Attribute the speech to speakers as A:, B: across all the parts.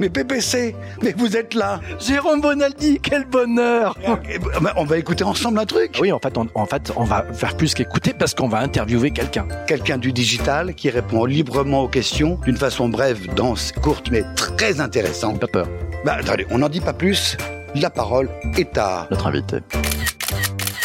A: Mais PPC, mais vous êtes là
B: Jérôme Bonaldi, quel bonheur
A: Eh ben, On va écouter ensemble un truc
B: Oui, en fait, on, en fait, on va faire plus qu'écouter parce qu'on va interviewer quelqu'un.
A: Quelqu'un du digital qui répond librement aux questions d'une façon brève, dense, courte, mais très intéressante.
B: Pas peur,
A: Bah, attendez, on n'en dit pas plus. La parole est à...
B: notre invité.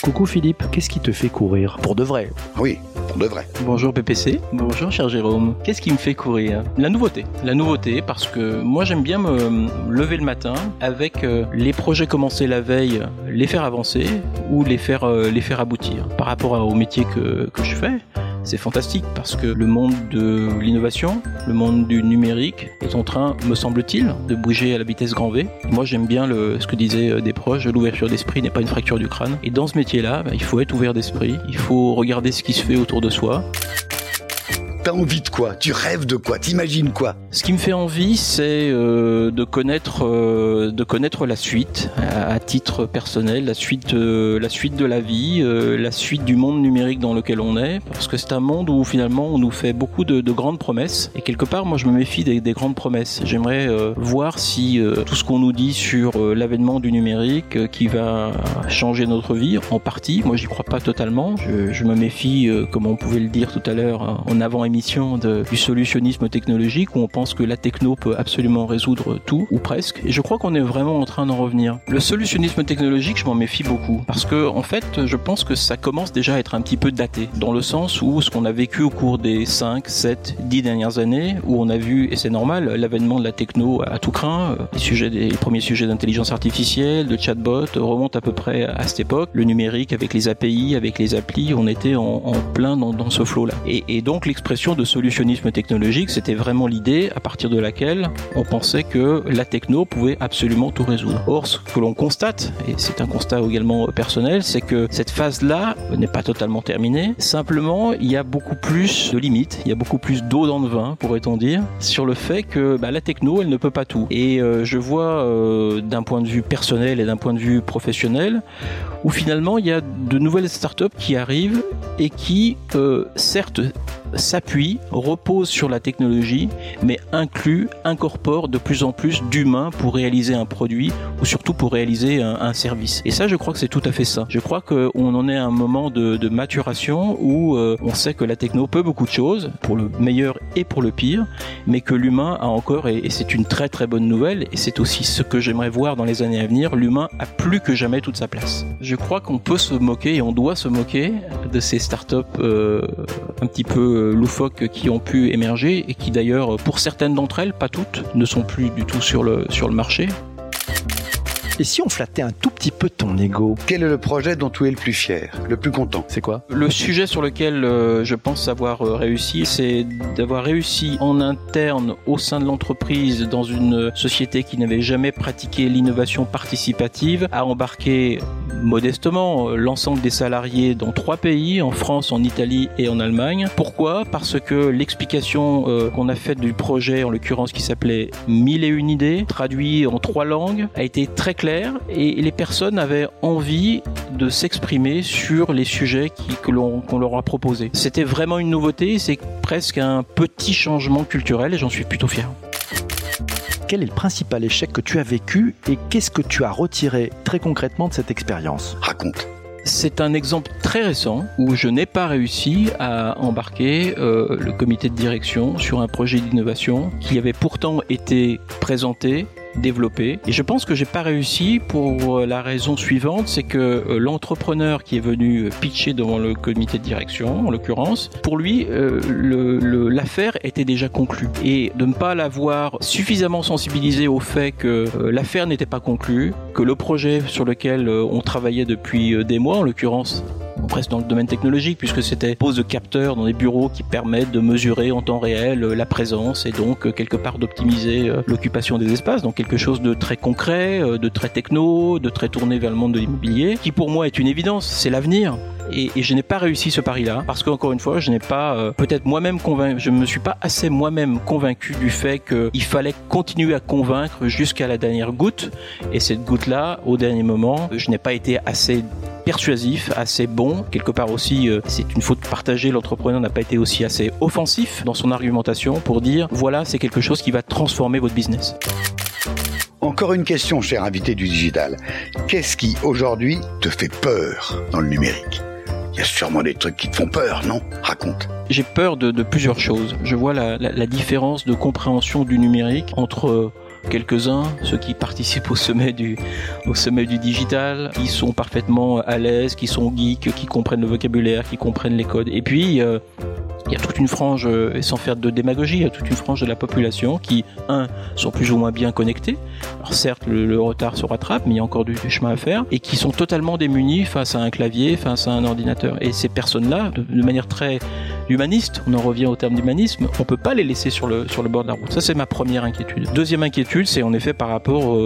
B: Coucou Philippe, qu'est-ce qui te fait courir? Pour de vrai.
A: Oui, pour de vrai.
C: Bonjour PPC, bonjour cher Jérôme. Qu'est-ce qui me fait courir? La nouveauté. La nouveauté parce que moi j'aime bien me lever le matin avec euh, les projets commencés la veille, les faire avancer ou les faire, euh, les faire aboutir. Par rapport au métier que, que je fais, c'est fantastique parce que le monde de l'innovation, le monde du numérique est en train, me semble-t-il, de bouger à la vitesse grand V. Moi j'aime bien ce que disaient euh, des proches, l'ouverture d'esprit n'est pas une fracture du crâne. Et dans ce métier-là, bah, il faut être ouvert d'esprit, il faut regarder ce qui se fait autour de soi,
A: T'as envie de quoi? Tu rêves de quoi? T'imagines quoi?
C: Ce qui me fait envie, c'est euh, de connaître, euh, de connaître la suite à, titre personnel, la suite, euh, la suite de la vie, la suite du monde numérique dans lequel on est, parce que c'est un monde où finalement on nous fait beaucoup de, de grandes promesses. Et quelque part, moi, je me méfie des, des grandes promesses. J'aimerais voir si tout ce qu'on nous dit sur l'avènement du numérique, qui va changer notre vie, en partie. Moi, j'y crois pas totalement. Je, je me méfie, comme on pouvait le dire tout à l'heure hein, en avant émission, de- du solutionnisme technologique où on pense que la techno peut absolument résoudre tout ou presque. Et je crois qu'on est vraiment en train d'en revenir. Le solutionnisme technologique, je m'en méfie beaucoup parce que en fait, je pense que ça commence déjà à être un petit peu daté dans le sens où ce qu'on a vécu au cours des 5, 7, 10 dernières années où on a vu et c'est normal l'avènement de la techno à tout craint, euh, les sujets des premiers sujets d'intelligence artificielle, de chatbot euh, remontent à peu près à cette époque. Le numérique avec les API, avec les applis, on était en, plein dans, ce flot-là. Et donc l'expression de solutionnisme technologique, c'était vraiment l'idée à partir de laquelle on pensait que la techno pouvait absolument tout résoudre. Or, ce que l'on constate, et c'est un constat également personnel, c'est que cette phase-là n'est pas totalement terminée. Simplement, il y a beaucoup plus de limites, il y a beaucoup plus d'eau dans le vin, pourrait-on dire, sur le fait que bah, la techno, elle ne peut pas tout. Et euh, je vois euh, d'un point de vue personnel et d'un point de vue professionnel, où finalement il y a de nouvelles startups qui arrivent et qui, euh, certes, s'appuient, reposent sur la technologie, mais incluent, incorporent de plus en plus d'humains pour réaliser un produit ou surtout pour réaliser un, service. Et ça, je crois que c'est tout à fait ça. Je crois qu'on en est à un moment de, maturation où euh, on sait que la techno peut beaucoup de choses, pour le meilleur et pour le pire, mais que l'humain a encore, et, et c'est une très très bonne nouvelle, et c'est aussi ce que j'aimerais voir dans les années à venir, l'humain a plus que jamais toute sa place. Je crois qu'on peut se moquer et on doit se moquer de ces startups euh, un petit peu loufoques qui ont pu émerger et qui d'ailleurs, pour certaines d'entre elles, pas toutes, ne sont plus du tout sur le, sur le marché.
B: Et si on flattait un tout petit peu ton ego?
A: Quel est le projet dont tu es le plus fier, le plus content?
B: C'est quoi?
C: Le sujet sur lequel euh, je pense avoir euh, réussi, c'est d'avoir réussi en interne au sein de l'entreprise, dans une société qui n'avait jamais pratiqué l'innovation participative, à embarquer modestement euh, l'ensemble des salariés dans trois pays, en France, en Italie et en Allemagne. Pourquoi? Parce que l'explication euh, qu'on a faite du projet, en l'occurrence qui s'appelait Mille et une idées, traduit en trois langues, a été très clair et les personnes avaient envie de s'exprimer sur les sujets que l'on qu'on leur a proposés. C'était vraiment une nouveauté, c'est presque un petit changement culturel et j'en suis plutôt fier.
B: Quel est le principal échec que tu as vécu et qu'est-ce que tu as retiré très concrètement de cette expérience
A: Raconte.
C: C'est un exemple très récent où je n'ai pas réussi à embarquer euh, le comité de direction sur un projet d'innovation qui avait pourtant été présenté développé. Et je pense que j'ai pas réussi pour euh, la raison suivante c'est que euh, l'entrepreneur qui est venu euh, pitcher devant le comité de direction en l'occurrence pour lui l'affaire était déjà conclue. Et de ne pas l'avoir suffisamment sensibilisé au fait que l'affaire n'était pas conclue que le projet sur lequel on travaillait depuis des mois en l'occurrence reste dans le domaine technologique puisque c'était pose de capteurs dans des bureaux qui permettent de mesurer en temps réel euh, la présence et donc euh, quelque part d'optimiser euh, l'occupation des espaces. Donc quelque chose de très concret, de très techno, de très tourné vers le monde de l'immobilier, qui pour moi est une évidence, c'est l'avenir. Et, je n'ai pas réussi ce pari-là parce qu'encore une fois, je n'ai pas euh, peut-être moi-même convaincu, je me suis pas assez moi-même convaincu du fait qu'il fallait continuer à convaincre jusqu'à la dernière goutte. Et cette goutte-là, au dernier moment, je n'ai pas été assez persuasif, assez bon. Quelque part aussi, euh, c'est une faute partagée. L'entrepreneur n'a pas été aussi assez offensif dans son argumentation pour dire voilà, c'est quelque chose qui va transformer votre business.
A: Encore une question, cher invité du digital. Qu'est-ce qui, aujourd'hui, te fait peur dans le numérique? Il y a sûrement des trucs qui te font peur, non? Raconte.
C: J'ai peur de, plusieurs choses. Je vois la, différence de compréhension du numérique entre quelques-uns, ceux qui participent au sommet du, au sommet du digital, qui sont parfaitement à l'aise, qui sont geeks, qui comprennent le vocabulaire, qui comprennent les codes. Et puis, euh, une frange, euh, et sans faire de démagogie, il toute une frange de la population qui, un, sont plus ou moins bien connectés. Alors certes, le, retard se rattrape, mais il y a encore du, chemin à faire, et qui sont totalement démunis face à un clavier, face à un ordinateur. Et ces personnes-là, de, manière très humaniste, on en revient au terme d'humanisme, on peut pas les laisser sur le, sur le bord de la route. Ça, c'est ma première inquiétude. Deuxième inquiétude, c'est en effet par rapport,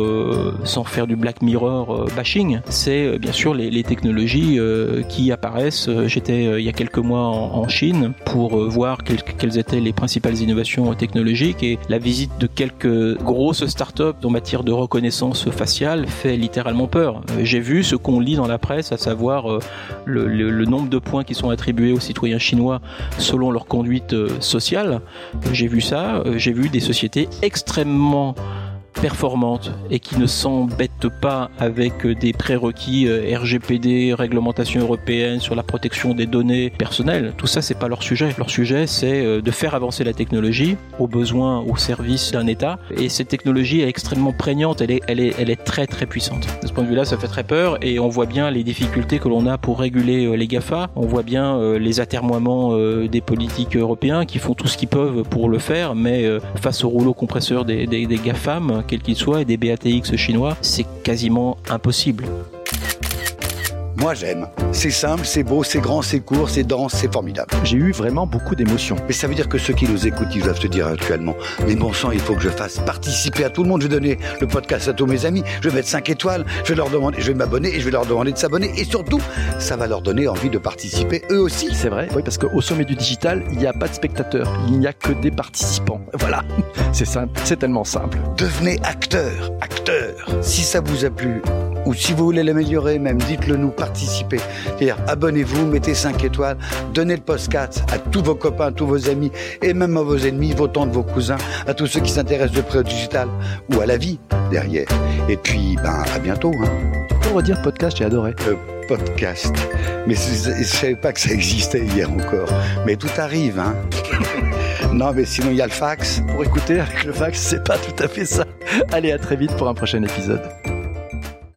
C: sans faire du Black Mirror euh, bashing, c'est euh, bien sûr les, technologies qui apparaissent. J'étais il y a quelques mois en Chine pour voir quelles, étaient les principales innovations technologiques et la visite de quelques grosses startups en matière de reconnaissance faciale fait littéralement peur. J'ai vu ce qu'on lit dans la presse, à savoir le, le, le nombre de points qui sont attribués aux citoyens chinois selon leur conduite sociale. J'ai vu ça, j'ai vu des sociétés extrêmement performantes et qui ne s'embêtent pas avec des prérequis RGPD, réglementation européenne sur la protection des données personnelles. Tout ça, c'est pas leur sujet. Leur sujet, c'est de faire avancer la technologie aux besoins, au service d'un État. Et cette technologie est extrêmement prégnante. Elle est, elle est, elle est très, très puissante. De ce point de vue-là, ça fait très peur et on voit bien les difficultés que l'on a pour réguler les GAFA. On voit bien les atermoiements des politiques européens qui font tout ce qu'ils peuvent pour le faire, mais face au rouleau compresseur des, des GAFAM, quels qu'ils soient, et des BATX chinois, c'est quasiment impossible.
A: Moi j'aime. C'est simple, c'est beau, c'est grand, c'est court, c'est dense, c'est formidable.
B: J'ai eu vraiment beaucoup d'émotions.
A: Mais ça veut dire que ceux qui nous écoutent, ils doivent se dire actuellement, mais bon sang, il faut que je fasse participer à tout le monde. Je vais donner le podcast à tous mes amis, je vais mettre 5 étoiles, je vais leur demander, je vais m'abonner et je vais leur demander de s'abonner. Et surtout, ça va leur donner envie de participer eux aussi.
B: C'est vrai, oui, parce qu'au sommet du digital, il n'y a pas de spectateurs, il n'y a que des participants. Voilà, c'est simple, c'est tellement simple.
A: Devenez acteur, acteur. Si ça vous a plu, ou si vous voulez l'améliorer, même dites-le nous, participez. C'est-à-dire, abonnez-vous, mettez 5 étoiles, donnez le podcast à tous vos copains, à tous vos amis, et même à vos ennemis, vos tantes, vos cousins, à tous ceux qui s'intéressent de près au digital, ou à la vie derrière. Et puis, ben, à bientôt. Hein.
B: Peux redire podcast, j'ai adoré.
A: Euh, podcast. Mais je ne savais pas que ça existait hier encore. Mais tout arrive, hein. non, mais sinon, il y a le fax.
B: Pour écouter avec le fax, c'est pas tout à fait ça. Allez, à très vite pour un prochain épisode.